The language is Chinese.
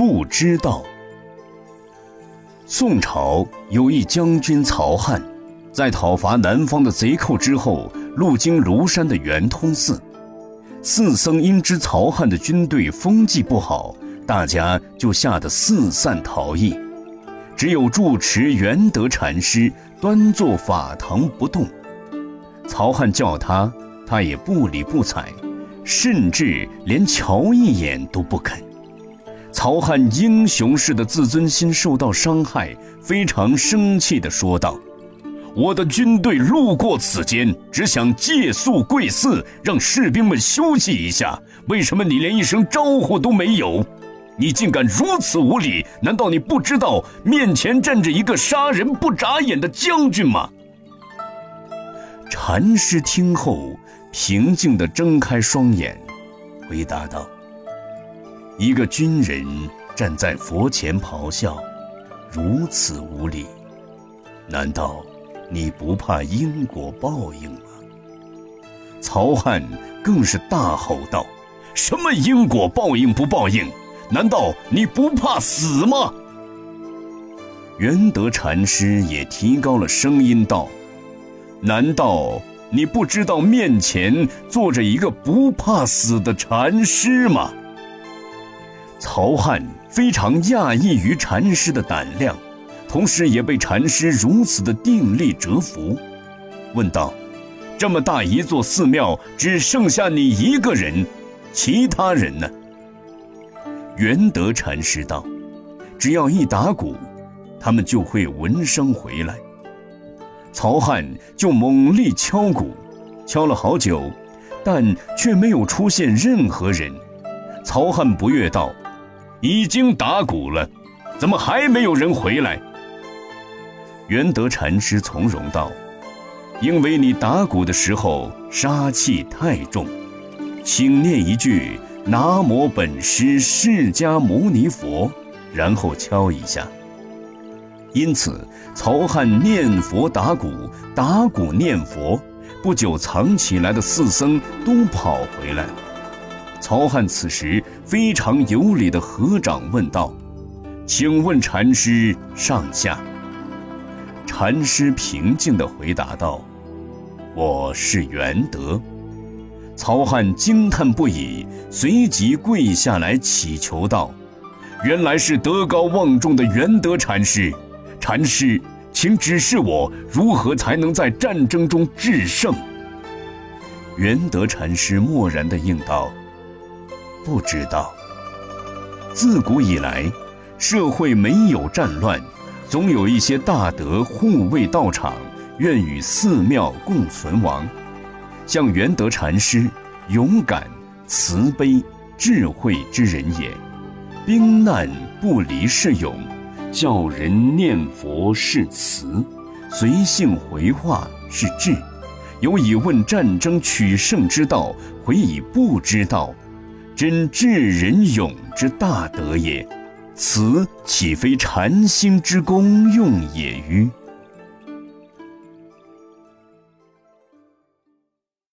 不知道。宋朝有一将军曹汉，在讨伐南方的贼寇之后，路经庐山的圆通寺。寺僧因知曹汉的军队风纪不好，大家就吓得四散逃逸，只有住持元德禅师端坐法堂不动。曹汉叫他，他也不理不睬，甚至连瞧一眼都不肯。曹汉英雄式的自尊心受到伤害，非常生气地说道：“我的军队路过此间，只想借宿贵寺，让士兵们休息一下。为什么你连一声招呼都没有？你竟敢如此无礼！难道你不知道面前站着一个杀人不眨眼的将军吗？”禅师听后，平静地睁开双眼，回答道。一个军人站在佛前咆哮，如此无礼，难道你不怕因果报应吗？曹汉更是大吼道：“什么因果报应不报应？难道你不怕死吗？”元德禅师也提高了声音道：“难道你不知道面前坐着一个不怕死的禅师吗？”曹汉非常讶异于禅师的胆量，同时也被禅师如此的定力折服，问道：“这么大一座寺庙，只剩下你一个人，其他人呢？”元德禅师道：“只要一打鼓，他们就会闻声回来。”曹汉就猛力敲鼓，敲了好久，但却没有出现任何人。曹汉不悦道。已经打鼓了，怎么还没有人回来？元德禅师从容道：“因为你打鼓的时候杀气太重，请念一句‘南无本师释迦牟尼佛’，然后敲一下。因此，曹汉念佛打鼓，打鼓念佛，不久藏起来的四僧都跑回来了。”曹汉此时非常有礼的合掌问道：“请问禅师上下？”禅师平静地回答道：“我是元德。”曹汉惊叹不已，随即跪下来祈求道：“原来是德高望重的元德禅师，禅师，请指示我如何才能在战争中制胜。”元德禅师默然地应道。不知道。自古以来，社会没有战乱，总有一些大德护卫道场，愿与寺庙共存亡。像元德禅师，勇敢、慈悲、智慧之人也。兵难不离是勇，教人念佛是慈，随性回话是智。有以问战争取胜之道，回以不知道。真至仁勇之大德也，此岂非禅心之功用也？于？